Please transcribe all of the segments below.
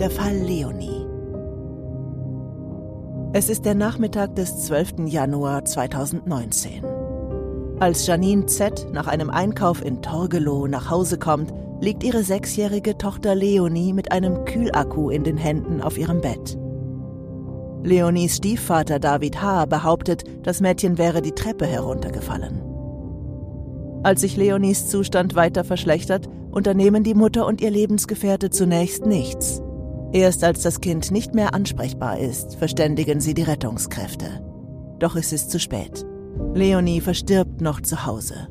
Der Fall Leonie. Es ist der Nachmittag des 12. Januar 2019. Als Janine Z. nach einem Einkauf in Torgelow nach Hause kommt, liegt ihre sechsjährige Tochter Leonie mit einem Kühlakku in den Händen auf ihrem Bett. Leonies Stiefvater David H. behauptet, das Mädchen wäre die Treppe heruntergefallen. Als sich Leonies Zustand weiter verschlechtert, unternehmen die Mutter und ihr Lebensgefährte zunächst nichts. Erst als das Kind nicht mehr ansprechbar ist, verständigen sie die Rettungskräfte. Doch es ist zu spät. Leonie verstirbt noch zu Hause.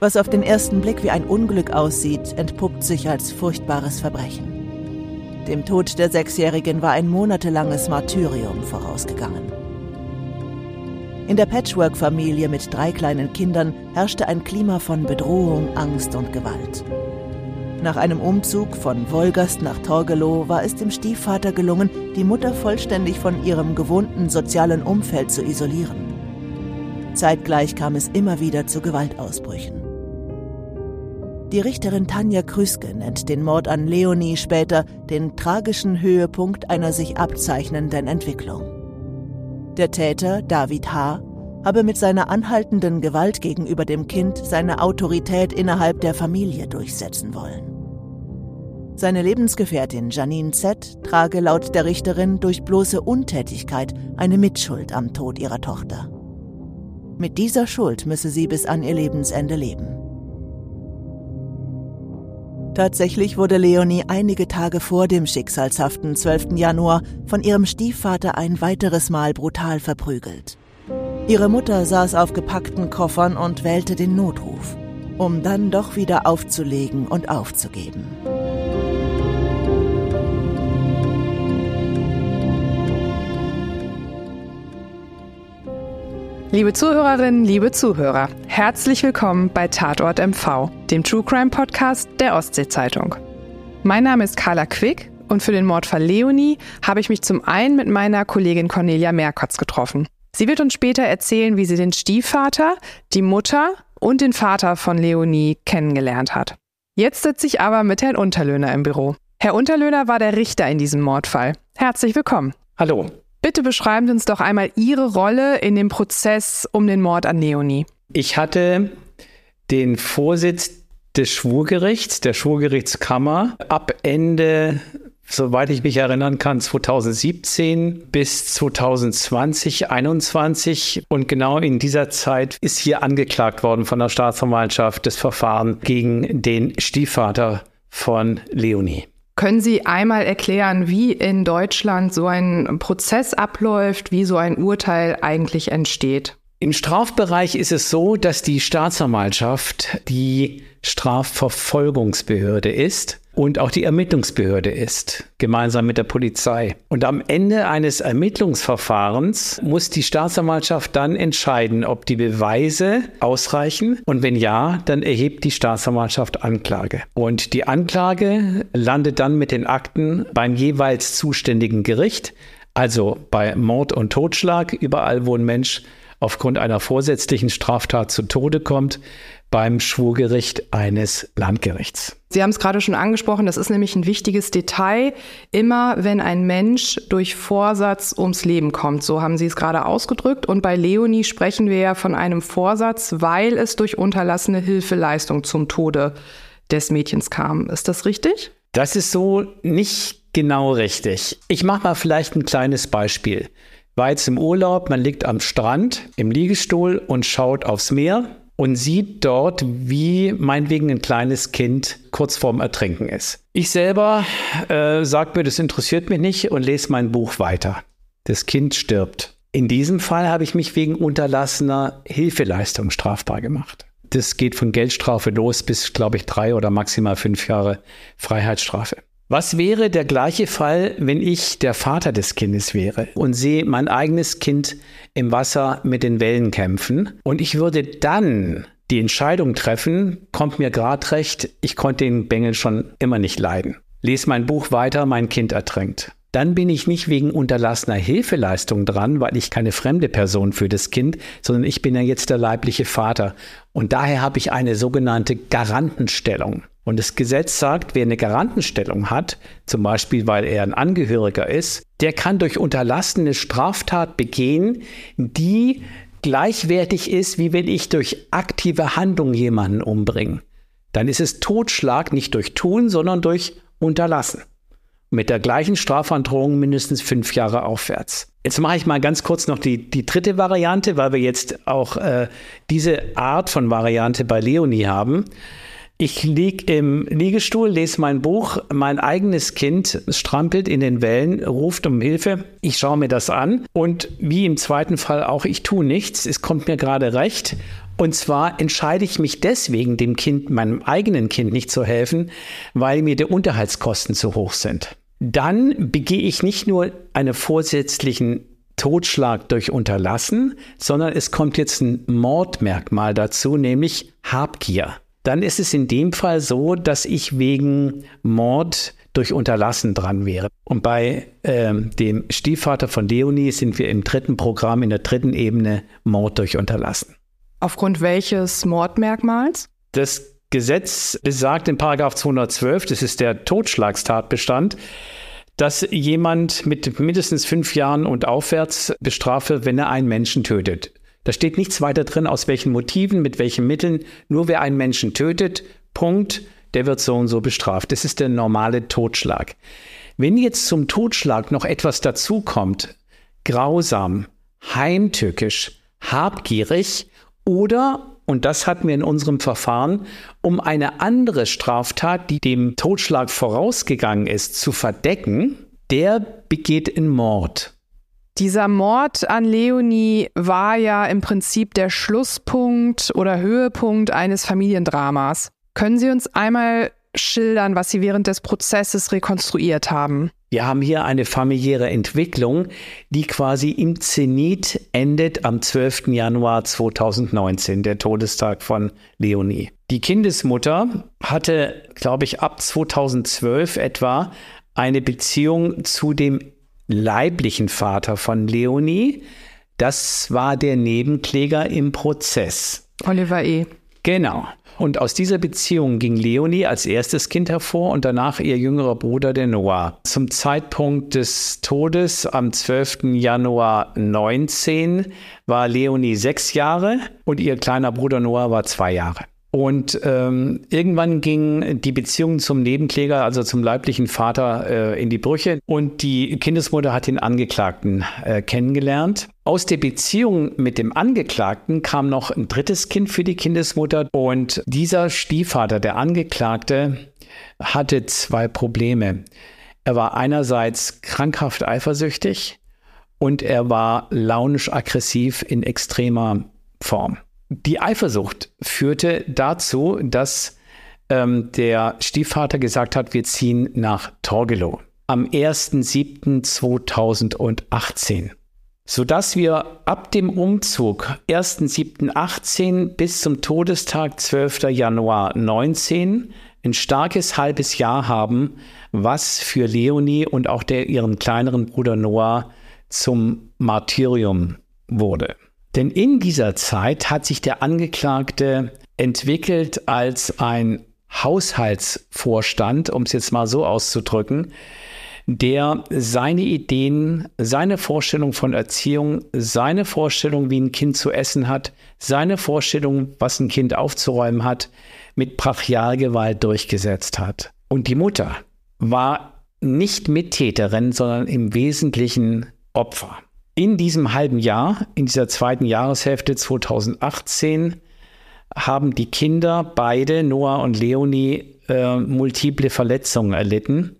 Was auf den ersten Blick wie ein Unglück aussieht, entpuppt sich als furchtbares Verbrechen. Dem Tod der Sechsjährigen war ein monatelanges Martyrium vorausgegangen. In der Patchwork-Familie mit drei kleinen Kindern herrschte ein Klima von Bedrohung, Angst und Gewalt. Nach einem Umzug von Wolgast nach Torgelow war es dem Stiefvater gelungen, die Mutter vollständig von ihrem gewohnten sozialen Umfeld zu isolieren. Zeitgleich kam es immer wieder zu Gewaltausbrüchen. Die Richterin Tanja Krüske nennt den Mord an Leonie später den tragischen Höhepunkt einer sich abzeichnenden Entwicklung. Der Täter, David H., habe mit seiner anhaltenden Gewalt gegenüber dem Kind seine Autorität innerhalb der Familie durchsetzen wollen. Seine Lebensgefährtin Janine Z. trage laut der Richterin durch bloße Untätigkeit eine Mitschuld am Tod ihrer Tochter. Mit dieser Schuld müsse sie bis an ihr Lebensende leben. Tatsächlich wurde Leonie einige Tage vor dem schicksalshaften 12. Januar von ihrem Stiefvater ein weiteres Mal brutal verprügelt. Ihre Mutter saß auf gepackten Koffern und wählte den Notruf, um dann doch wieder aufzulegen und aufzugeben. Liebe Zuhörerinnen, liebe Zuhörer, herzlich willkommen bei Tatort MV, dem True Crime Podcast der Ostsee-Zeitung. Mein Name ist Carla Quick und für den Mordfall Leonie habe ich mich zum einen mit meiner Kollegin Cornelia Merkotz getroffen. Sie wird uns später erzählen, wie sie den Stiefvater, die Mutter und den Vater von Leonie kennengelernt hat. Jetzt sitze ich aber mit Herrn Unterlöhner im Büro. Herr Unterlöhner war der Richter in diesem Mordfall. Herzlich willkommen. Hallo. Bitte beschreiben Sie uns doch einmal Ihre Rolle in dem Prozess um den Mord an Leonie. Ich hatte den Vorsitz des Schwurgerichts, der Schwurgerichtskammer, ab Ende soweit ich mich erinnern kann, 2017 bis 2020, 2021. Und genau in dieser Zeit ist hier angeklagt worden von der Staatsanwaltschaft das Verfahren gegen den Stiefvater von Leonie. Können Sie einmal erklären, wie in Deutschland so ein Prozess abläuft, wie so ein Urteil eigentlich entsteht? Im Strafbereich ist es so, dass die Staatsanwaltschaft die Strafverfolgungsbehörde ist und auch die Ermittlungsbehörde ist, gemeinsam mit der Polizei. Und am Ende eines Ermittlungsverfahrens muss die Staatsanwaltschaft dann entscheiden, ob die Beweise ausreichen und wenn ja, dann erhebt die Staatsanwaltschaft Anklage. Und die Anklage landet dann mit den Akten beim jeweils zuständigen Gericht, also bei Mord und Totschlag, überall wo ein Mensch aufgrund einer vorsätzlichen Straftat zu Tode kommt, beim Schwurgericht eines Landgerichts. Sie haben es gerade schon angesprochen, das ist nämlich ein wichtiges Detail. Immer wenn ein Mensch durch Vorsatz ums Leben kommt, so haben Sie es gerade ausgedrückt. Und bei Leonie sprechen wir ja von einem Vorsatz, weil es durch unterlassene Hilfeleistung zum Tode des Mädchens kam. Ist das richtig? Das ist so nicht genau richtig. Ich mache mal vielleicht ein kleines Beispiel. War jetzt im Urlaub, man liegt am Strand im Liegestuhl und schaut aufs Meer und sieht dort, wie meinetwegen ein kleines Kind kurz vorm Ertrinken ist. Ich selber äh, sage mir, das interessiert mich nicht und lese mein Buch weiter. Das Kind stirbt. In diesem Fall habe ich mich wegen unterlassener Hilfeleistung strafbar gemacht. Das geht von Geldstrafe los bis, glaube ich, drei oder maximal fünf Jahre Freiheitsstrafe. Was wäre der gleiche Fall, wenn ich der Vater des Kindes wäre und sehe mein eigenes Kind im Wasser mit den Wellen kämpfen und ich würde dann die Entscheidung treffen, kommt mir grad recht, ich konnte den Bengel schon immer nicht leiden. Lies mein Buch weiter, mein Kind ertränkt. Dann bin ich nicht wegen unterlassener Hilfeleistung dran, weil ich keine fremde Person für das Kind, sondern ich bin ja jetzt der leibliche Vater. Und daher habe ich eine sogenannte Garantenstellung. Und das Gesetz sagt, wer eine Garantenstellung hat, zum Beispiel weil er ein Angehöriger ist, der kann durch unterlassene Straftat begehen, die gleichwertig ist, wie wenn ich durch aktive Handlung jemanden umbringe. Dann ist es Totschlag nicht durch Tun, sondern durch Unterlassen. Mit der gleichen Strafandrohung mindestens fünf Jahre aufwärts. Jetzt mache ich mal ganz kurz noch die, die dritte Variante, weil wir jetzt auch äh, diese Art von Variante bei Leonie haben. Ich liege im Liegestuhl, lese mein Buch, mein eigenes Kind strampelt in den Wellen, ruft um Hilfe. Ich schaue mir das an und wie im zweiten Fall auch, ich tue nichts, es kommt mir gerade recht. Und zwar entscheide ich mich deswegen, dem Kind, meinem eigenen Kind nicht zu helfen, weil mir die Unterhaltskosten zu hoch sind. Dann begehe ich nicht nur einen vorsätzlichen Totschlag durch Unterlassen, sondern es kommt jetzt ein Mordmerkmal dazu, nämlich Habgier dann ist es in dem Fall so, dass ich wegen Mord durch Unterlassen dran wäre. Und bei ähm, dem Stiefvater von Leonie sind wir im dritten Programm, in der dritten Ebene Mord durch Unterlassen. Aufgrund welches Mordmerkmals? Das Gesetz besagt in Paragraph 212, das ist der Totschlagstatbestand, dass jemand mit mindestens fünf Jahren und aufwärts bestrafe, wenn er einen Menschen tötet. Da steht nichts weiter drin, aus welchen Motiven, mit welchen Mitteln. Nur wer einen Menschen tötet, Punkt, der wird so und so bestraft. Das ist der normale Totschlag. Wenn jetzt zum Totschlag noch etwas dazukommt, grausam, heimtückisch, habgierig oder, und das hatten wir in unserem Verfahren, um eine andere Straftat, die dem Totschlag vorausgegangen ist, zu verdecken, der begeht in Mord. Dieser Mord an Leonie war ja im Prinzip der Schlusspunkt oder Höhepunkt eines Familiendramas. Können Sie uns einmal schildern, was Sie während des Prozesses rekonstruiert haben? Wir haben hier eine familiäre Entwicklung, die quasi im Zenit endet am 12. Januar 2019, der Todestag von Leonie. Die Kindesmutter hatte, glaube ich, ab 2012 etwa eine Beziehung zu dem leiblichen Vater von Leonie. Das war der Nebenkläger im Prozess. Oliver E. Genau. Und aus dieser Beziehung ging Leonie als erstes Kind hervor und danach ihr jüngerer Bruder, der Noah. Zum Zeitpunkt des Todes am 12. Januar 19 war Leonie sechs Jahre und ihr kleiner Bruder Noah war zwei Jahre. Und ähm, irgendwann ging die Beziehung zum Nebenkläger, also zum leiblichen Vater, äh, in die Brüche. Und die Kindesmutter hat den Angeklagten äh, kennengelernt. Aus der Beziehung mit dem Angeklagten kam noch ein drittes Kind für die Kindesmutter. Und dieser Stiefvater, der Angeklagte, hatte zwei Probleme. Er war einerseits krankhaft eifersüchtig und er war launisch aggressiv in extremer Form. Die Eifersucht führte dazu, dass ähm, der Stiefvater gesagt hat, wir ziehen nach Torgelow am 1.7.2018 sodass wir ab dem Umzug 1.7.18 bis zum Todestag 12. Januar 19 ein starkes halbes Jahr haben, was für Leonie und auch der, ihren kleineren Bruder Noah zum Martyrium wurde. Denn in dieser Zeit hat sich der Angeklagte entwickelt als ein Haushaltsvorstand, um es jetzt mal so auszudrücken, der seine Ideen, seine Vorstellung von Erziehung, seine Vorstellung, wie ein Kind zu essen hat, seine Vorstellung, was ein Kind aufzuräumen hat, mit Brachialgewalt durchgesetzt hat. Und die Mutter war nicht Mittäterin, sondern im Wesentlichen Opfer. In diesem halben Jahr, in dieser zweiten Jahreshälfte 2018, haben die Kinder, beide, Noah und Leonie, äh, multiple Verletzungen erlitten.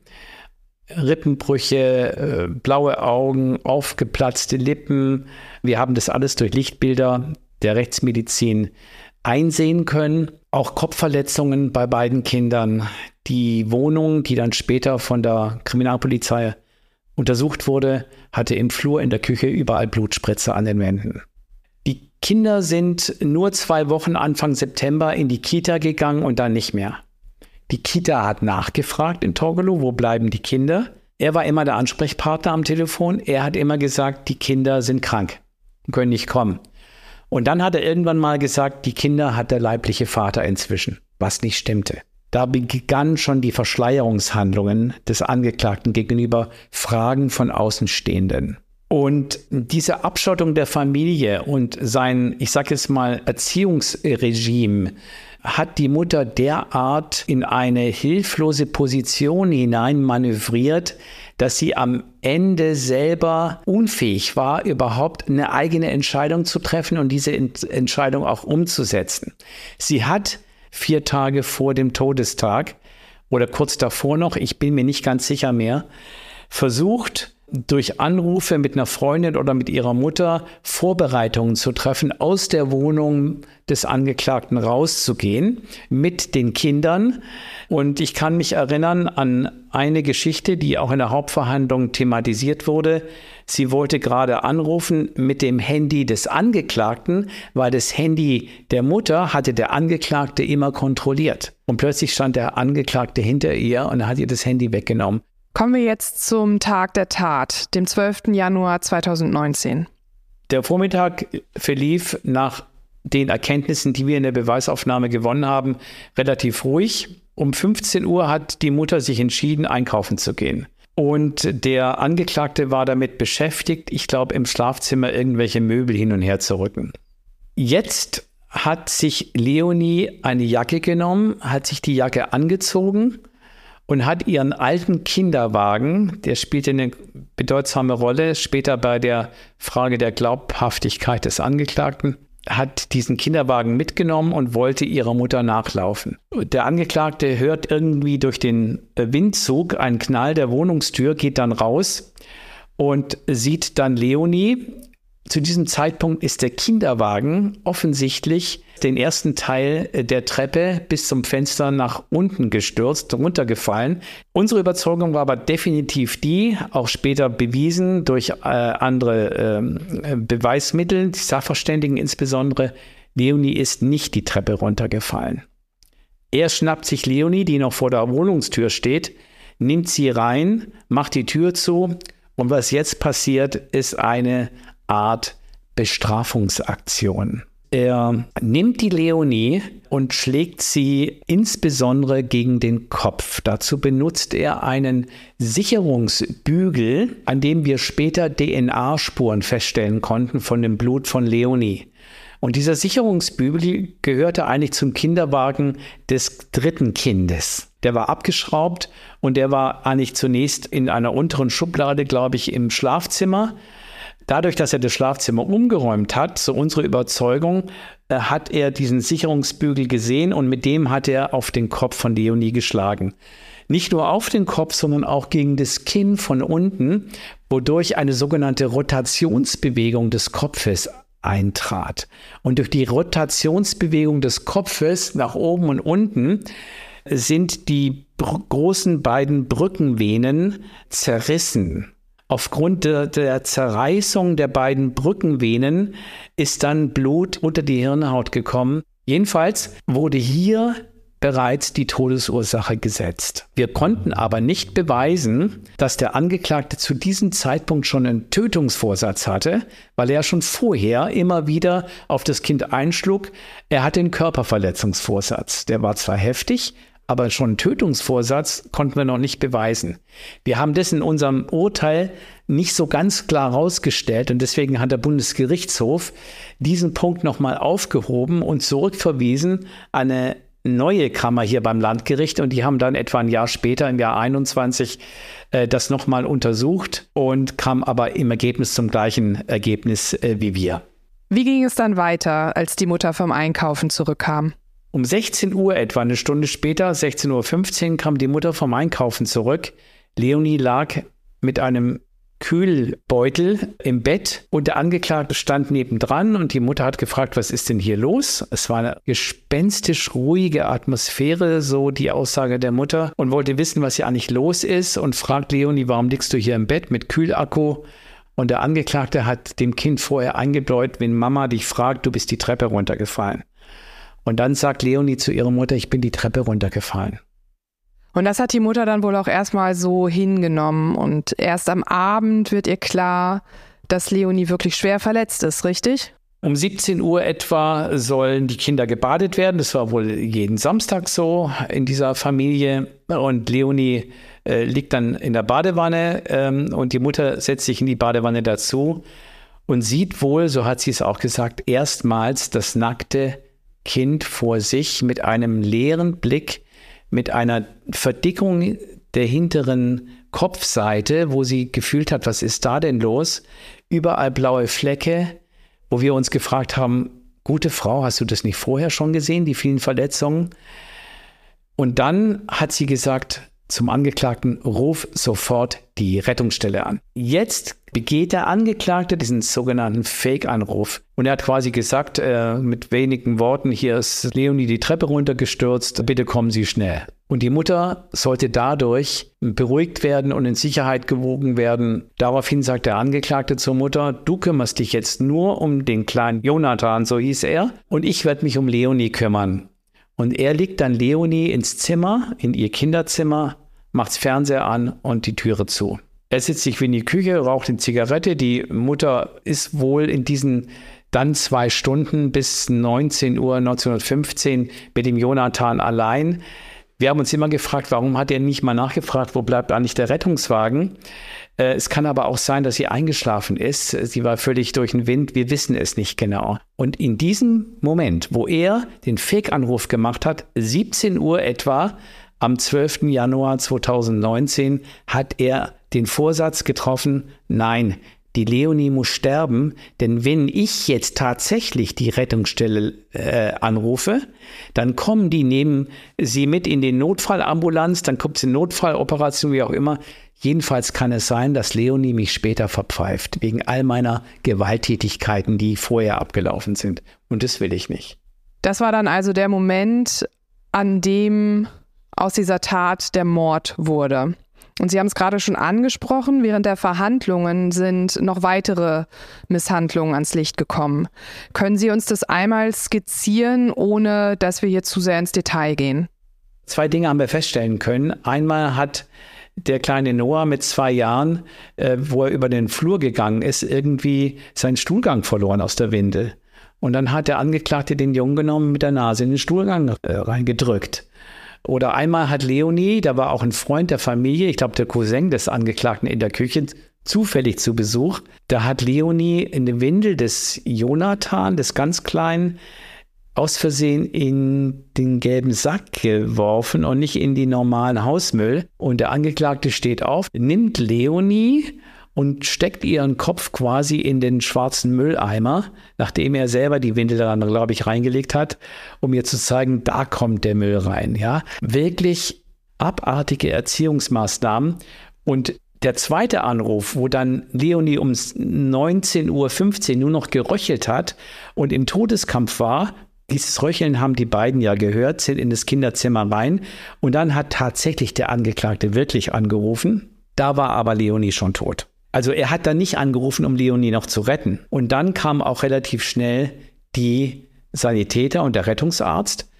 Rippenbrüche, äh, blaue Augen, aufgeplatzte Lippen. Wir haben das alles durch Lichtbilder der Rechtsmedizin einsehen können. Auch Kopfverletzungen bei beiden Kindern. Die Wohnung, die dann später von der Kriminalpolizei untersucht wurde, hatte im Flur in der Küche überall Blutspritze an den Wänden. Die Kinder sind nur zwei Wochen Anfang September in die Kita gegangen und dann nicht mehr. Die Kita hat nachgefragt in Torgelow, wo bleiben die Kinder? Er war immer der Ansprechpartner am Telefon. Er hat immer gesagt, die Kinder sind krank, können nicht kommen. Und dann hat er irgendwann mal gesagt, die Kinder hat der leibliche Vater inzwischen, was nicht stimmte. Da begannen schon die Verschleierungshandlungen des Angeklagten gegenüber Fragen von Außenstehenden. Und diese Abschottung der Familie und sein, ich sage jetzt mal, Erziehungsregime hat die Mutter derart in eine hilflose Position hinein manövriert, dass sie am Ende selber unfähig war, überhaupt eine eigene Entscheidung zu treffen und diese Entscheidung auch umzusetzen. Sie hat vier Tage vor dem Todestag oder kurz davor noch, ich bin mir nicht ganz sicher mehr, versucht, durch Anrufe mit einer Freundin oder mit ihrer Mutter Vorbereitungen zu treffen, aus der Wohnung des Angeklagten rauszugehen mit den Kindern. Und ich kann mich erinnern an eine Geschichte, die auch in der Hauptverhandlung thematisiert wurde. Sie wollte gerade anrufen mit dem Handy des Angeklagten, weil das Handy der Mutter hatte der Angeklagte immer kontrolliert. Und plötzlich stand der Angeklagte hinter ihr und hat ihr das Handy weggenommen. Kommen wir jetzt zum Tag der Tat, dem 12. Januar 2019. Der Vormittag verlief nach den Erkenntnissen, die wir in der Beweisaufnahme gewonnen haben, relativ ruhig. Um 15 Uhr hat die Mutter sich entschieden, einkaufen zu gehen. Und der Angeklagte war damit beschäftigt, ich glaube, im Schlafzimmer irgendwelche Möbel hin und her zu rücken. Jetzt hat sich Leonie eine Jacke genommen, hat sich die Jacke angezogen und hat ihren alten Kinderwagen, der spielte eine bedeutsame Rolle später bei der Frage der Glaubhaftigkeit des Angeklagten, hat diesen Kinderwagen mitgenommen und wollte ihrer Mutter nachlaufen. Der Angeklagte hört irgendwie durch den Windzug einen Knall der Wohnungstür, geht dann raus und sieht dann Leonie, zu diesem Zeitpunkt ist der Kinderwagen offensichtlich den ersten Teil äh, der Treppe bis zum Fenster nach unten gestürzt, runtergefallen. Unsere Überzeugung war aber definitiv die, auch später bewiesen durch äh, andere äh, Beweismittel, die Sachverständigen insbesondere, Leonie ist nicht die Treppe runtergefallen. Er schnappt sich Leonie, die noch vor der Wohnungstür steht, nimmt sie rein, macht die Tür zu und was jetzt passiert, ist eine Art Bestrafungsaktion. Er nimmt die Leonie und schlägt sie insbesondere gegen den Kopf. Dazu benutzt er einen Sicherungsbügel, an dem wir später DNA-Spuren feststellen konnten von dem Blut von Leonie. Und dieser Sicherungsbügel gehörte eigentlich zum Kinderwagen des dritten Kindes. Der war abgeschraubt und der war eigentlich zunächst in einer unteren Schublade, glaube ich, im Schlafzimmer. Dadurch, dass er das Schlafzimmer umgeräumt hat, so unsere Überzeugung, äh, hat er diesen Sicherungsbügel gesehen und mit dem hat er auf den Kopf von Leonie geschlagen. Nicht nur auf den Kopf, sondern auch gegen das Kinn von unten, wodurch eine sogenannte Rotationsbewegung des Kopfes eintrat. Und durch die Rotationsbewegung des Kopfes nach oben und unten sind die großen beiden Brückenvenen zerrissen. Aufgrund der, der, Zerreißung der beiden Brückenvenen ist dann Blut unter die Hirnhaut gekommen. Jedenfalls wurde hier bereits die Todesursache gesetzt. Wir konnten aber nicht beweisen, dass der Angeklagte zu diesem Zeitpunkt schon einen Tötungsvorsatz hatte, weil er schon vorher immer wieder auf das Kind einschlug. Er hatte einen Körperverletzungsvorsatz. Der war zwar heftig, aber schon Tötungsvorsatz konnten wir noch nicht beweisen. Wir haben das in unserem Urteil nicht so ganz klar herausgestellt und deswegen hat der Bundesgerichtshof diesen Punkt nochmal aufgehoben und zurückverwiesen an eine neue Kammer hier beim Landgericht und die haben dann etwa ein Jahr später, im Jahr 21, äh, das nochmal untersucht und kam aber im Ergebnis zum gleichen Ergebnis äh, wie wir. Wie ging es dann weiter, als die Mutter vom Einkaufen zurückkam? Um 16 Uhr etwa, eine Stunde später, 16.15 Uhr, kam die Mutter vom Einkaufen zurück. Leonie lag mit einem Kühlbeutel im Bett und der Angeklagte stand nebendran und die Mutter hat gefragt, was ist denn hier los? Es war eine gespenstisch ruhige Atmosphäre, so die Aussage der Mutter und wollte wissen, was hier eigentlich los ist und fragt Leonie, warum liegst du hier im Bett mit Kühlakku? Und der Angeklagte hat dem Kind vorher eingebläut, wenn Mama dich fragt, du bist die Treppe runtergefallen. Und dann sagt Leonie zu ihrer Mutter, ich bin die Treppe runtergefallen. Und das hat die Mutter dann wohl auch erstmal so hingenommen. Und erst am Abend wird ihr klar, dass Leonie wirklich schwer verletzt ist, richtig? Um 17 Uhr etwa sollen die Kinder gebadet werden. Das war wohl jeden Samstag so in dieser Familie. Und Leonie äh, liegt dann in der Badewanne ähm, und die Mutter setzt sich in die Badewanne dazu und sieht wohl, so hat sie es auch gesagt, erstmals das nackte Kind vor sich mit einem leeren Blick mit einer Verdickung der hinteren Kopfseite, wo sie gefühlt hat, was ist da denn los? Überall blaue Flecke, wo wir uns gefragt haben, gute Frau, hast du das nicht vorher schon gesehen, die vielen Verletzungen? Und dann hat sie gesagt zum Angeklagten, ruf sofort die Rettungsstelle an. Jetzt begeht der Angeklagte diesen sogenannten Fake-Anruf. Und er hat quasi gesagt, äh, mit wenigen Worten, hier ist Leonie die Treppe runtergestürzt, bitte kommen Sie schnell. Und die Mutter sollte dadurch beruhigt werden und in Sicherheit gewogen werden. Daraufhin sagt der Angeklagte zur Mutter, du kümmerst dich jetzt nur um den kleinen Jonathan, so hieß er, und ich werde mich um Leonie kümmern. Und er legt dann Leonie ins Zimmer, in ihr Kinderzimmer, macht's Fernseher an und die Türe zu. Er sitzt sich wie in die Küche, raucht eine Zigarette. Die Mutter ist wohl in diesen dann zwei Stunden bis 19 Uhr 1915 mit dem Jonathan allein. Wir haben uns immer gefragt, warum hat er nicht mal nachgefragt, wo bleibt eigentlich der Rettungswagen? Äh, es kann aber auch sein, dass sie eingeschlafen ist. Sie war völlig durch den Wind. Wir wissen es nicht genau. Und in diesem Moment, wo er den Fake-Anruf gemacht hat, 17 Uhr etwa, am 12. Januar 2019 hat er den Vorsatz getroffen, nein, die Leonie muss sterben, denn wenn ich jetzt tatsächlich die Rettungsstelle äh, anrufe, dann kommen die, nehmen sie mit in den Notfallambulanz, dann kommt es in Notfalloperation, wie auch immer. Jedenfalls kann es sein, dass Leonie mich später verpfeift, wegen all meiner Gewalttätigkeiten, die vorher abgelaufen sind. Und das will ich nicht. Das war dann also der Moment, an dem aus dieser Tat der Mord wurde. Und Sie haben es gerade schon angesprochen, während der Verhandlungen sind noch weitere Misshandlungen ans Licht gekommen. Können Sie uns das einmal skizzieren, ohne dass wir hier zu sehr ins Detail gehen? Zwei Dinge haben wir feststellen können. Einmal hat der kleine Noah mit zwei Jahren, äh, wo er über den Flur gegangen ist, irgendwie seinen Stuhlgang verloren aus der Windel. Und dann hat der Angeklagte den Jungen genommen, mit der Nase in den Stuhlgang äh, reingedrückt. Oder einmal hat Leonie, da war auch ein Freund der Familie, ich glaube der Cousin des Angeklagten in der Küche, zufällig zu Besuch. Da hat Leonie in den Windel des Jonathan, des ganz Kleinen, aus Versehen in den gelben Sack geworfen und nicht in die normalen Hausmüll. Und der Angeklagte steht auf, nimmt Leonie und steckt ihren Kopf quasi in den schwarzen Mülleimer, nachdem er selber die Windel daran, glaube ich, reingelegt hat, um ihr zu zeigen, da kommt der Müll rein. Ja, wirklich abartige Erziehungsmaßnahmen. Und der zweite Anruf, wo dann Leonie um 19.15 Uhr nur noch geröchelt hat und im Todeskampf war, dieses Röcheln haben die beiden ja gehört, sind in das Kinderzimmer rein und dann hat tatsächlich der Angeklagte wirklich angerufen. Da war aber Leonie schon tot. Also er hat dann nicht angerufen, um Leonie noch zu retten. Und dann kam auch relativ schnell die Sanitäter und der Rettungsarzt.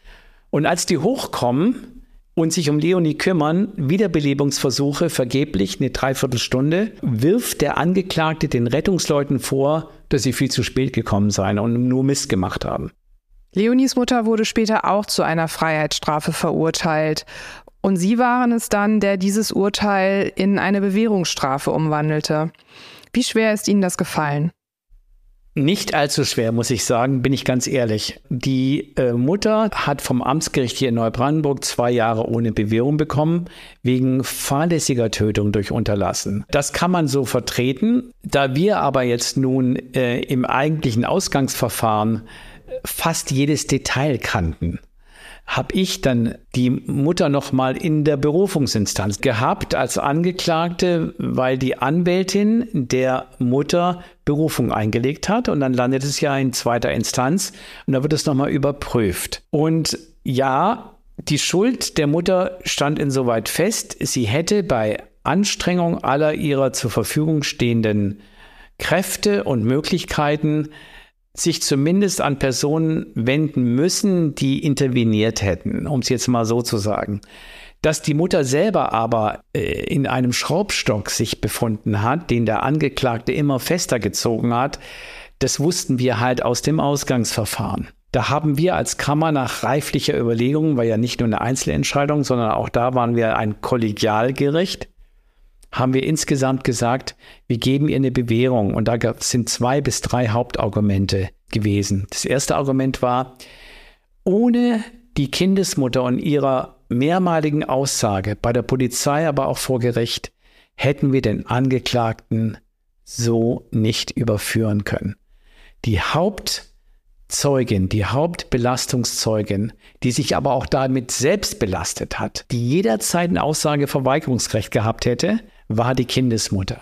Und als die hochkommen und sich um Leonie kümmern, Wiederbelebungsversuche vergeblich, eine Dreiviertelstunde, wirft der Angeklagte den Rettungsleuten vor, dass sie viel zu spät gekommen seien und nur Mist gemacht haben. Leonies Mutter wurde später auch zu einer Freiheitsstrafe verurteilt. Und Sie waren es dann, der dieses Urteil in eine Bewährungsstrafe umwandelte. Wie schwer ist Ihnen das gefallen? Nicht allzu schwer, muss ich sagen, bin ich ganz ehrlich. Die äh, Mutter hat vom Amtsgericht hier in Neubrandenburg zwei Jahre ohne Bewährung bekommen, wegen fahrlässiger Tötung durch Unterlassen. Das kann man so vertreten. Da wir aber jetzt nun äh, im eigentlichen Ausgangsverfahren fast jedes Detail kannten, habe ich dann die Mutter noch mal in der Berufungsinstanz gehabt als Angeklagte, weil die Anwältin der Mutter Berufung eingelegt hat und dann landet es ja in zweiter Instanz und da wird es noch mal überprüft. Und ja, die Schuld der Mutter stand insoweit fest, sie hätte bei Anstrengung aller ihrer zur Verfügung stehenden Kräfte und Möglichkeiten sich zumindest an Personen wenden müssen, die interveniert hätten, um es jetzt mal so zu sagen. Dass die Mutter selber aber äh, in einem Schraubstock sich befunden hat, den der Angeklagte immer fester gezogen hat, das wussten wir halt aus dem Ausgangsverfahren. Da haben wir als Kammer nach reiflicher Überlegung, war ja nicht nur eine Einzelentscheidung, sondern auch da waren wir ein Kollegialgericht, haben wir insgesamt gesagt, wir geben ihr eine Bewährung. Und da sind zwei bis drei Hauptargumente gewesen. Das erste Argument war, ohne die Kindesmutter und ihrer mehrmaligen Aussage bei der Polizei, aber auch vor Gericht, hätten wir den Angeklagten so nicht überführen können. Die Hauptzeugin, die Hauptbelastungszeugin, die sich aber auch damit selbst belastet hat, die jederzeit ein Aussageverweigerungsrecht gehabt hätte, war die Kindesmutter.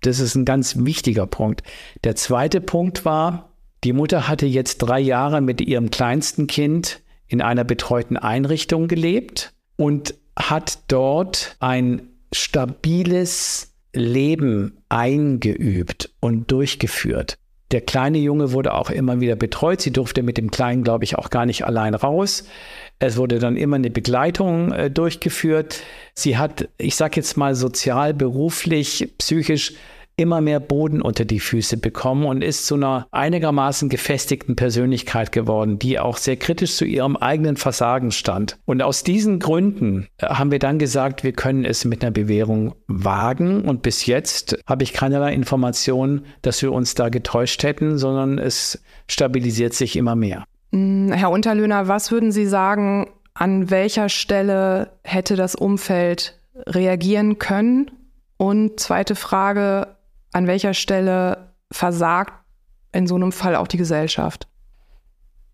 Das ist ein ganz wichtiger Punkt. Der zweite Punkt war, die Mutter hatte jetzt drei Jahre mit ihrem kleinsten Kind in einer betreuten Einrichtung gelebt und hat dort ein stabiles Leben eingeübt und durchgeführt. Der kleine Junge wurde auch immer wieder betreut. Sie durfte mit dem Kleinen, glaube ich, auch gar nicht allein raus. Es wurde dann immer eine Begleitung äh, durchgeführt. Sie hat, ich sage jetzt mal, sozial, beruflich, psychisch immer mehr Boden unter die Füße bekommen und ist zu einer einigermaßen gefestigten Persönlichkeit geworden, die auch sehr kritisch zu ihrem eigenen Versagen stand. Und aus diesen Gründen äh, haben wir dann gesagt, wir können es mit einer Bewährung wagen. Und bis jetzt habe ich keinerlei Informationen, dass wir uns da getäuscht hätten, sondern es stabilisiert sich immer mehr. Mm, Herr Unterlöhner, was würden Sie sagen, an welcher Stelle hätte das Umfeld reagieren können? Und zweite Frage, an welcher Stelle versagt in so einem Fall auch die Gesellschaft?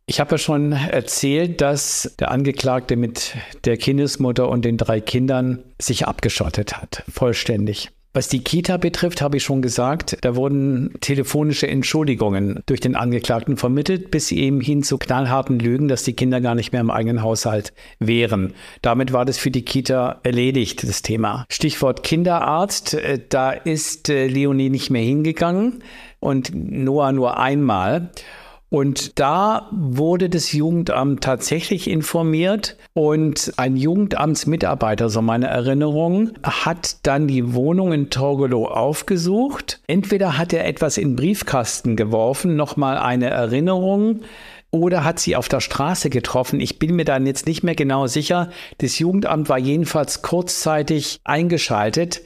Ich habe ja schon erzählt, dass der Angeklagte mit der Kindesmutter und den drei Kindern sich abgeschottet hat, vollständig. Was die Kita betrifft, habe ich schon gesagt, da wurden telefonische Entschuldigungen durch den Angeklagten vermittelt, bis eben hin zu knallharten Lügen, dass die Kinder gar nicht mehr im eigenen Haushalt wären. Damit war das für die Kita erledigt, das Thema. Stichwort Kinderarzt, äh, da ist äh, Leonie nicht mehr hingegangen und Noah nur einmal. Und da wurde das Jugendamt tatsächlich informiert und ein Jugendamtsmitarbeiter, so meine Erinnerung, hat dann die Wohnung in Torgelow aufgesucht. Entweder hat er etwas in den Briefkasten geworfen, nochmal eine Erinnerung, oder hat sie auf der Straße getroffen. Ich bin mir dann jetzt nicht mehr genau sicher. Das Jugendamt war jedenfalls kurzzeitig eingeschaltet.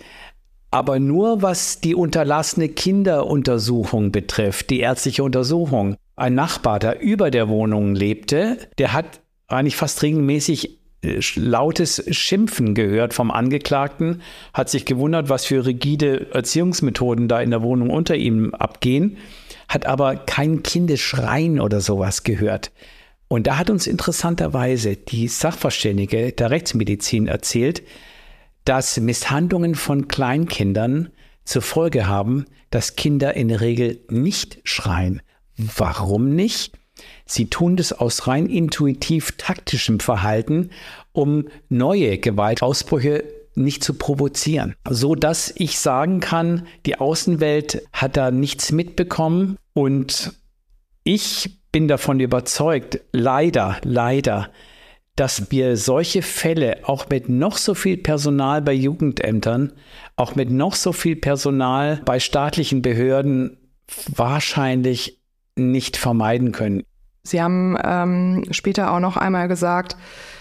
Aber nur was die unterlassene Kinderuntersuchung betrifft, die ärztliche Untersuchung. Ein Nachbar, der über der Wohnung lebte, der hat eigentlich fast regelmäßig äh, lautes Schimpfen gehört vom Angeklagten, hat sich gewundert, was für rigide Erziehungsmethoden da in der Wohnung unter ihm abgehen, hat aber kein Kindeschreien oder sowas gehört. Und da hat uns interessanterweise die Sachverständige der Rechtsmedizin erzählt, dass Misshandlungen von Kleinkindern zur Folge haben, dass Kinder in der Regel nicht schreien. Warum nicht? Sie tun das aus rein intuitiv taktischem Verhalten, um neue Gewaltausbrüche nicht zu provozieren, so dass ich sagen kann, die Außenwelt hat da nichts mitbekommen und ich bin davon überzeugt, leider, leider, dass wir solche Fälle auch mit noch so viel Personal bei Jugendämtern, auch mit noch so viel Personal bei staatlichen Behörden wahrscheinlich nicht vermeiden können. Sie haben ähm, später auch noch einmal gesagt,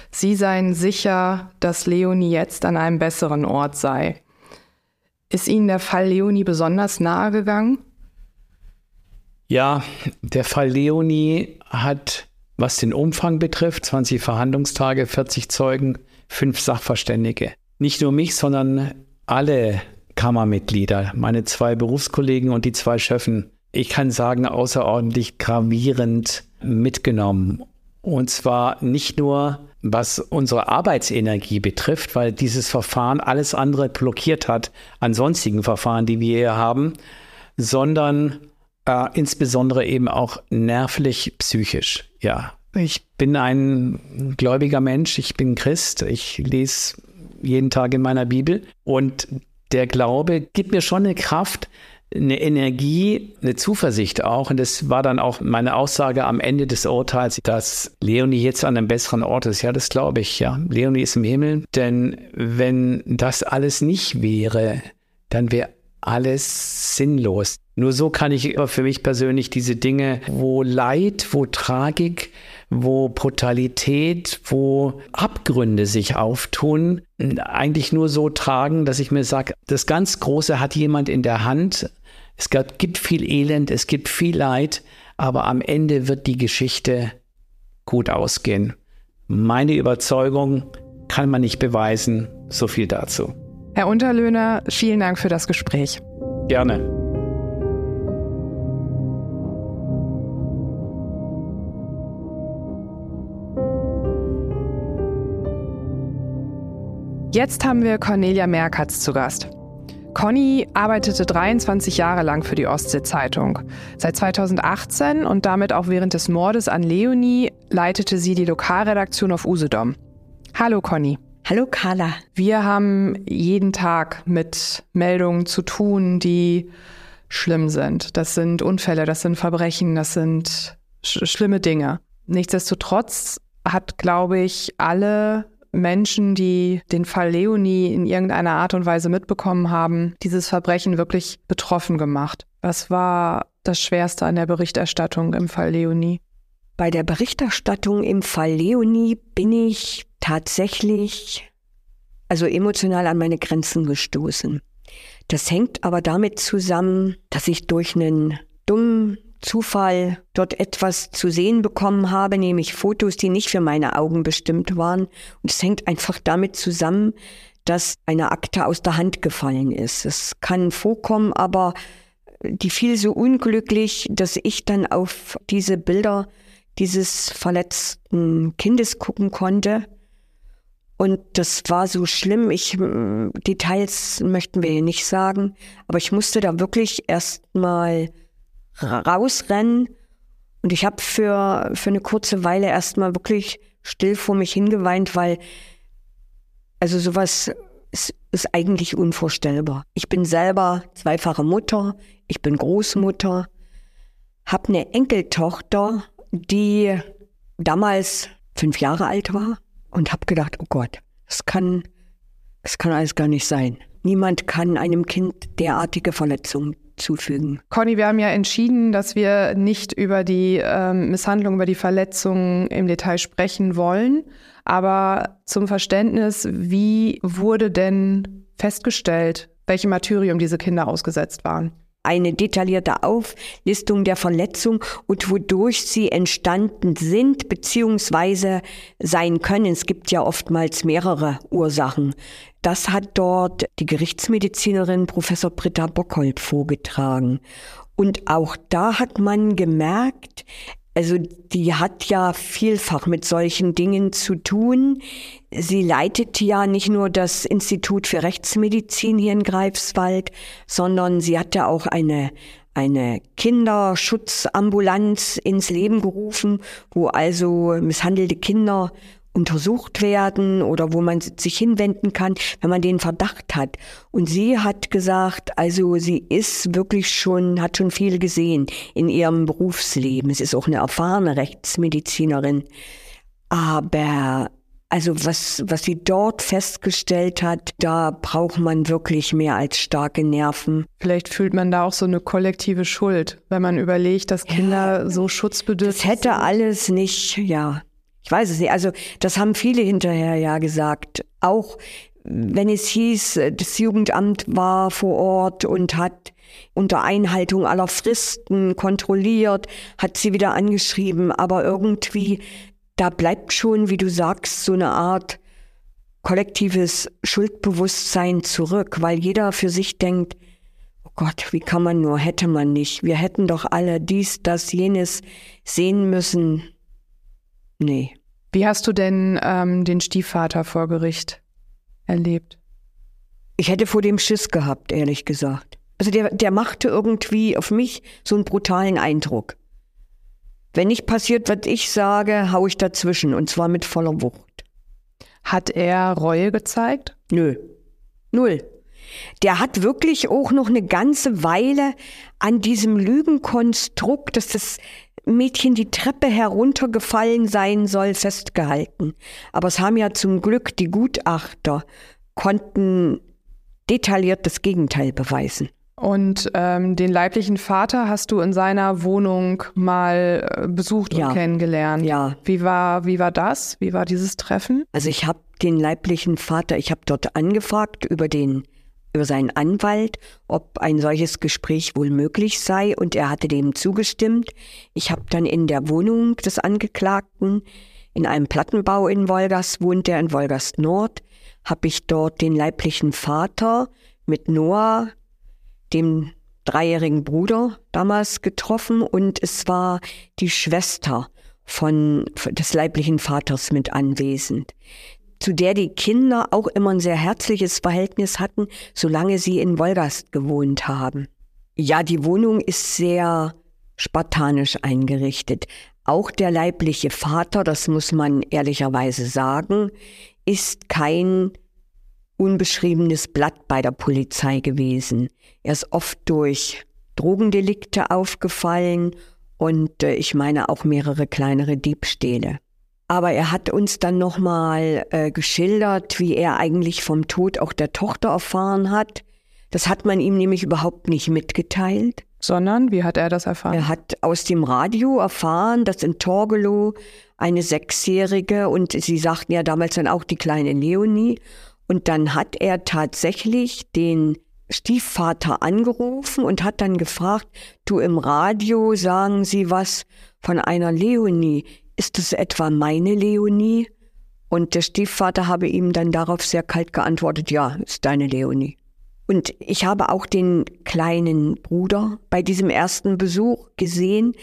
Sie seien sicher, dass Leonie jetzt an einem besseren Ort sei. Ist Ihnen der Fall Leonie besonders nahe gegangen? Ja, der Fall Leonie hat was den Umfang betrifft, 20 Verhandlungstage, 40 Zeugen, fünf Sachverständige. Nicht nur mich, sondern alle Kammermitglieder, meine zwei Berufskollegen und die zwei Schöffen. Ich kann sagen, außerordentlich gravierend mitgenommen. Und zwar nicht nur, was unsere Arbeitsenergie betrifft, weil dieses Verfahren alles andere blockiert hat an sonstigen Verfahren, die wir hier haben, sondern äh, insbesondere eben auch nervlich, psychisch. Ja, ich bin ein gläubiger Mensch, ich bin Christ, ich lese jeden Tag in meiner Bibel und der Glaube gibt mir schon eine Kraft, eine Energie, eine Zuversicht auch. Und das war dann auch meine Aussage am Ende des Urteils, dass Leonie jetzt an einem besseren Ort ist. Ja, das glaube ich, ja. Leonie ist im Himmel. Denn wenn das alles nicht wäre, dann wäre alles sinnlos. Nur so kann ich für mich persönlich diese Dinge, wo Leid, wo Tragik, wo Brutalität, wo Abgründe sich auftun, eigentlich nur so tragen, dass ich mir sage, das ganz Große hat jemand in der Hand. Es gibt viel Elend, es gibt viel Leid, aber am Ende wird die Geschichte gut ausgehen. Meine Überzeugung kann man nicht beweisen. So viel dazu. Herr Unterlöhner, vielen Dank für das Gespräch. Gerne. Jetzt haben wir Cornelia Merkatz zu Gast. Conny arbeitete 23 Jahre lang für die Ostsee-Zeitung. Seit 2018 und damit auch während des Mordes an Leonie leitete sie die Lokalredaktion auf Usedom. Hallo Conny. Hallo Carla. Wir haben jeden Tag mit Meldungen zu tun, die schlimm sind. Das sind Unfälle, das sind Verbrechen, das sind sch schlimme Dinge. Nichtsdestotrotz hat, glaube ich, alle Menschen, die den Fall Leonie in irgendeiner Art und Weise mitbekommen haben, dieses Verbrechen wirklich betroffen gemacht. Was war das Schwerste an der Berichterstattung im Fall Leonie? Bei der Berichterstattung im Fall Leonie bin ich tatsächlich, also emotional an meine Grenzen gestoßen. Das hängt aber damit zusammen, dass ich durch einen dummen Zufall dort etwas zu sehen bekommen habe, nämlich Fotos, die nicht für meine Augen bestimmt waren. Und es hängt einfach damit zusammen, dass eine Akte aus der Hand gefallen ist. Es kann vorkommen, aber die fiel so unglücklich, dass ich dann auf diese Bilder dieses verletzten Kindes gucken konnte. Und das war so schlimm. Ich, Details möchten wir hier nicht sagen, aber ich musste da wirklich erstmal rausrennen. Und ich habe für, für eine kurze Weile erstmal wirklich still vor mich hingeweint, weil also sowas ist, ist eigentlich unvorstellbar. Ich bin selber zweifache Mutter, ich bin Großmutter, habe eine Enkeltochter, die damals fünf Jahre alt war und habe gedacht, oh Gott, das kann, kann alles gar nicht sein. Niemand kann einem Kind derartige Verletzungen zufügen. Conny, wir haben ja entschieden, dass wir nicht über die ähm, Misshandlung, über die Verletzungen im Detail sprechen wollen. Aber zum Verständnis, wie wurde denn festgestellt, welchem Martyrium diese Kinder ausgesetzt waren? Eine detaillierte Auflistung der Verletzungen und wodurch sie entstanden sind bzw. sein können. Es gibt ja oftmals mehrere Ursachen. Das hat dort die Gerichtsmedizinerin Professor Britta Bockhold vorgetragen. Und auch da hat man gemerkt, also die hat ja vielfach mit solchen Dingen zu tun. Sie leitet ja nicht nur das Institut für Rechtsmedizin hier in Greifswald, sondern sie hat ja auch eine eine Kinderschutzambulanz ins Leben gerufen, wo also misshandelte Kinder untersucht werden oder wo man sich hinwenden kann, wenn man den Verdacht hat. Und sie hat gesagt, also sie ist wirklich schon, hat schon viel gesehen in ihrem Berufsleben. Es ist auch eine erfahrene Rechtsmedizinerin. Aber also was, was sie dort festgestellt hat, da braucht man wirklich mehr als starke Nerven. Vielleicht fühlt man da auch so eine kollektive Schuld, wenn man überlegt, dass Kinder ja, so schutzbedürftig sind. Das hätte alles nicht, ja, ich weiß es nicht. Also das haben viele hinterher ja gesagt. Auch wenn es hieß, das Jugendamt war vor Ort und hat unter Einhaltung aller Fristen kontrolliert, hat sie wieder angeschrieben. Aber irgendwie, da bleibt schon, wie du sagst, so eine Art kollektives Schuldbewusstsein zurück, weil jeder für sich denkt, oh Gott, wie kann man nur, hätte man nicht. Wir hätten doch alle dies, das, jenes sehen müssen. Nee. Wie hast du denn ähm, den Stiefvater vor Gericht erlebt? Ich hätte vor dem Schiss gehabt, ehrlich gesagt. Also der, der machte irgendwie auf mich so einen brutalen Eindruck. Wenn nicht passiert, was ich sage, hau ich dazwischen und zwar mit voller Wucht. Hat er Reue gezeigt? Nö. Null. Der hat wirklich auch noch eine ganze Weile an diesem Lügenkonstrukt, dass das Mädchen die Treppe heruntergefallen sein soll, festgehalten. Aber es haben ja zum Glück die Gutachter, konnten detailliert das Gegenteil beweisen. Und ähm, den leiblichen Vater hast du in seiner Wohnung mal äh, besucht Ja. und kennengelernt. Ja. Wie war, wie war das? Wie war dieses Treffen? Also ich habe den leiblichen Vater, ich habe dort angefragt über den über seinen Anwalt, ob ein solches Gespräch wohl möglich sei und er hatte dem zugestimmt. Ich habe dann in der Wohnung des Angeklagten in einem Plattenbau in Wolgast wohnt er in Wolgast Nord, habe ich dort den leiblichen Vater mit Noah, dem dreijährigen Bruder damals getroffen und es war die Schwester von des leiblichen Vaters mit anwesend zu der die Kinder auch immer ein sehr herzliches Verhältnis hatten, solange sie in Wolgast gewohnt haben. Ja, die Wohnung ist sehr spartanisch eingerichtet. Auch der leibliche Vater, das muss man ehrlicherweise sagen, ist kein unbeschriebenes Blatt bei der Polizei gewesen. Er ist oft durch Drogendelikte aufgefallen und äh, ich meine auch mehrere kleinere Diebstähle. Aber er hat uns dann nochmal äh, geschildert, wie er eigentlich vom Tod auch der Tochter erfahren hat. Das hat man ihm nämlich überhaupt nicht mitgeteilt. Sondern, wie hat er das erfahren? Er hat aus dem Radio erfahren, dass in Torgelow eine Sechsjährige und sie sagten ja damals dann auch die kleine Leonie. Und dann hat er tatsächlich den Stiefvater angerufen und hat dann gefragt, du im Radio sagen Sie was von einer Leonie. Ist das etwa meine Leonie? Und der Stiefvater habe ihm dann darauf sehr kalt geantwortet, ja, ist deine Leonie. Und ich habe auch den kleinen Bruder bei diesem ersten Besuch gesehen.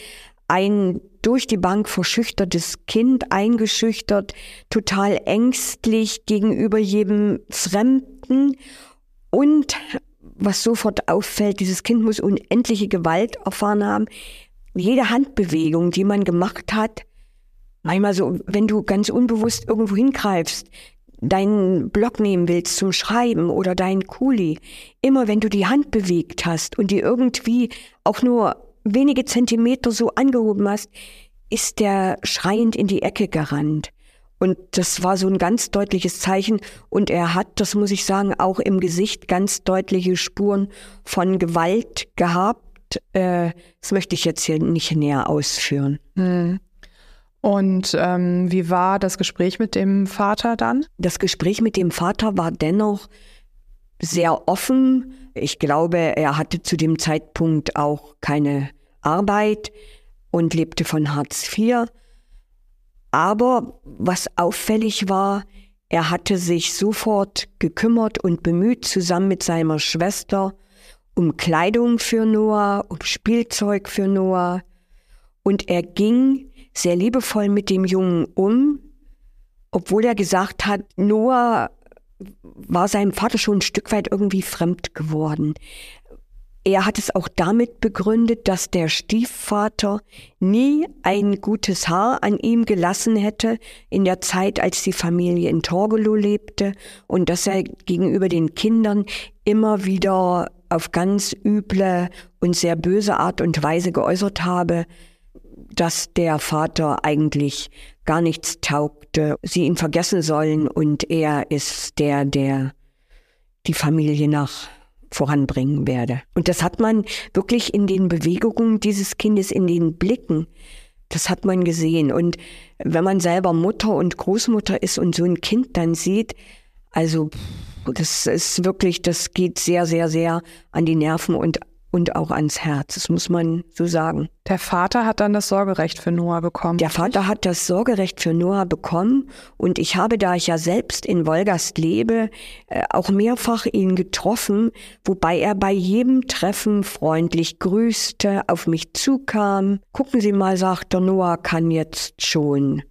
Ein durch die Bank verschüchtertes Kind, eingeschüchtert, total ängstlich gegenüber jedem Fremden. Und was sofort auffällt, dieses Kind muss unendliche Gewalt erfahren haben. Jede Handbewegung, die man gemacht hat, manchmal so, wenn du ganz unbewusst irgendwo hingreifst, deinen Block nehmen willst zum Schreiben oder deinen Kuli, immer wenn du die Hand bewegt hast und die irgendwie auch nur wenige Zentimeter so angehoben hast, ist der schreiend in die Ecke gerannt. Und das war so ein ganz deutliches Zeichen. Und er hat, das muss ich sagen, auch im Gesicht ganz deutliche Spuren von Gewalt gehabt. Äh, das möchte ich jetzt hier nicht näher ausführen. Hm. Und ähm, wie war das Gespräch mit dem Vater dann? Das Gespräch mit dem Vater war dennoch sehr offen. Ich glaube, er hatte zu dem Zeitpunkt auch keine Arbeit und lebte von Hartz IV. Aber was auffällig war, er hatte sich sofort gekümmert und bemüht, zusammen mit seiner Schwester, um Kleidung für Noah, um Spielzeug für Noah. Und er ging sehr liebevoll mit dem Jungen um, obwohl er gesagt hat, Noah war seinem Vater schon ein Stück weit irgendwie fremd geworden. Er hat es auch damit begründet, dass der Stiefvater nie ein gutes Haar an ihm gelassen hätte in der Zeit, als die Familie in Torgelow lebte und dass er gegenüber den Kindern immer wieder auf ganz üble und sehr böse Art und Weise geäußert habe, dass der Vater eigentlich gar nichts taugte, sie ihn vergessen sollen und er ist der, der die Familie nach voranbringen werde. Und das hat man wirklich in den Bewegungen dieses Kindes, in den Blicken, das hat man gesehen. Und wenn man selber Mutter und Großmutter ist und so ein Kind dann sieht, also das ist wirklich, das geht sehr, sehr, sehr an die Nerven und und auch ans Herz. Das muss man so sagen. Der Vater hat dann das Sorgerecht für Noah bekommen. Der Vater hat das Sorgerecht für Noah bekommen und ich habe, da ich ja selbst in Wolgast lebe, äh, auch mehrfach ihn getroffen, wobei er bei jedem Treffen freundlich grüßte, auf mich zukam. Gucken Sie mal, sagt der Noah kann jetzt schon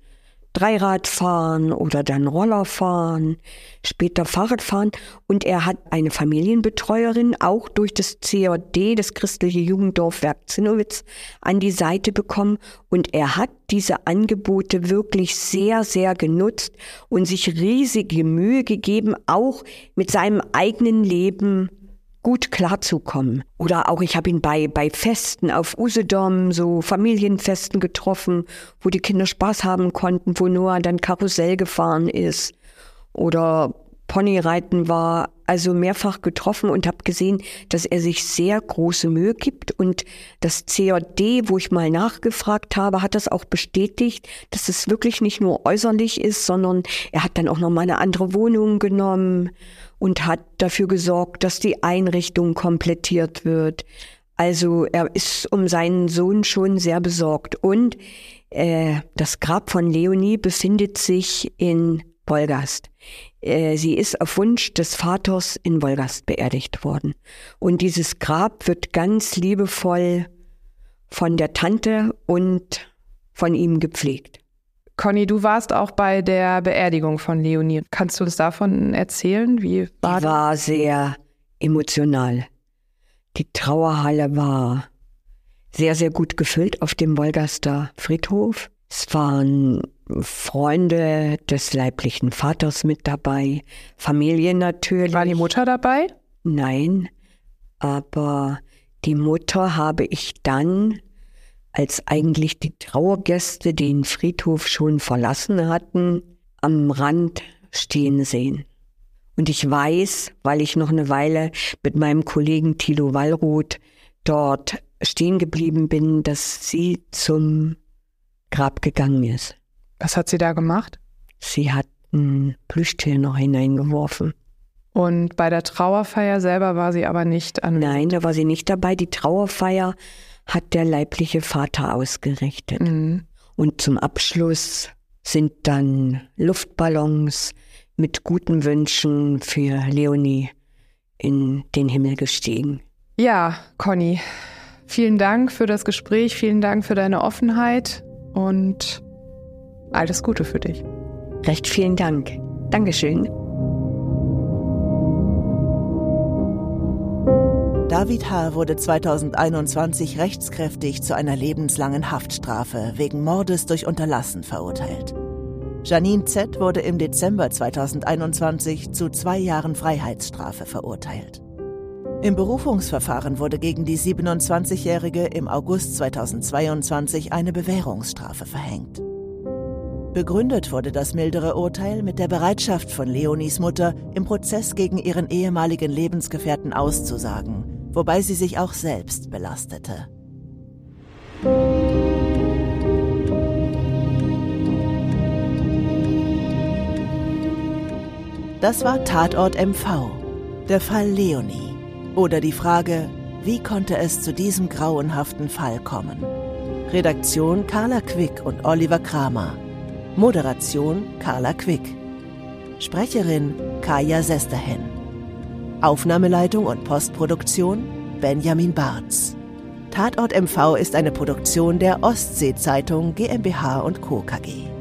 Dreirad fahren oder dann Roller fahren, später Fahrrad fahren. Und er hat eine Familienbetreuerin auch durch das COD, das christliche Jugenddorfwerk Zinnowitz, an die Seite bekommen. Und er hat diese Angebote wirklich sehr, sehr genutzt und sich riesige Mühe gegeben, auch mit seinem eigenen Leben gut klarzukommen. Oder auch ich habe ihn bei, bei Festen auf Usedom, so Familienfesten getroffen, wo die Kinder Spaß haben konnten, wo Noah dann Karussell gefahren ist oder Ponyreiten war, also mehrfach getroffen und habe gesehen, dass er sich sehr große Mühe gibt und das COD, wo ich mal nachgefragt habe, hat das auch bestätigt, dass es wirklich nicht nur äußerlich ist, sondern er hat dann auch noch mal eine andere Wohnung genommen und hat dafür gesorgt, dass die Einrichtung komplettiert wird. Also er ist um seinen Sohn schon sehr besorgt. Und äh, das Grab von Leonie befindet sich in Wolgast. Äh, sie ist auf Wunsch des Vaters in Wolgast beerdigt worden. Und dieses Grab wird ganz liebevoll von der Tante und von ihm gepflegt. Conny, du warst auch bei der Beerdigung von Leonie. Kannst du uns davon erzählen? Wie war Die war sehr emotional. Die Trauerhalle war sehr, sehr gut gefüllt auf dem Wolgaster Friedhof. Es waren Freunde des leiblichen Vaters mit dabei, Familie natürlich. War die Mutter dabei? Nein, aber die Mutter habe ich dann als eigentlich die Trauergäste den Friedhof schon verlassen hatten, am Rand stehen sehen. Und ich weiß, weil ich noch eine Weile mit meinem Kollegen Thilo Wallroth dort stehen geblieben bin, dass sie zum Grab gegangen ist. Was hat sie da gemacht? Sie hat ein Plüschtier noch hineingeworfen. Und bei der Trauerfeier selber war sie aber nicht an. Nein, da war sie nicht dabei. Die Trauerfeier hat der leibliche Vater ausgerichtet. Mhm. Und zum Abschluss sind dann Luftballons mit guten Wünschen für Leonie in den Himmel gestiegen. Ja, Conny, vielen Dank für das Gespräch, vielen Dank für deine Offenheit und alles Gute für dich. Recht vielen Dank. Dankeschön. David H. wurde 2021 rechtskräftig zu einer lebenslangen Haftstrafe wegen Mordes durch Unterlassen verurteilt. Janine Z. wurde im Dezember 2021 zu zwei Jahren Freiheitsstrafe verurteilt. Im Berufungsverfahren wurde gegen die 27-Jährige im August 2022 eine Bewährungsstrafe verhängt. Begründet wurde das mildere Urteil mit der Bereitschaft von Leonis Mutter, im Prozess gegen ihren ehemaligen Lebensgefährten auszusagen wobei sie sich auch selbst belastete. Das war Tatort MV, der Fall Leonie oder die Frage, wie konnte es zu diesem grauenhaften Fall kommen? Redaktion Carla Quick und Oliver Kramer. Moderation Carla Quick. Sprecherin Kaya Sesterhen. Aufnahmeleitung und Postproduktion Benjamin Barz. Tatort MV ist eine Produktion der Ostsee-Zeitung GmbH und Co. KG.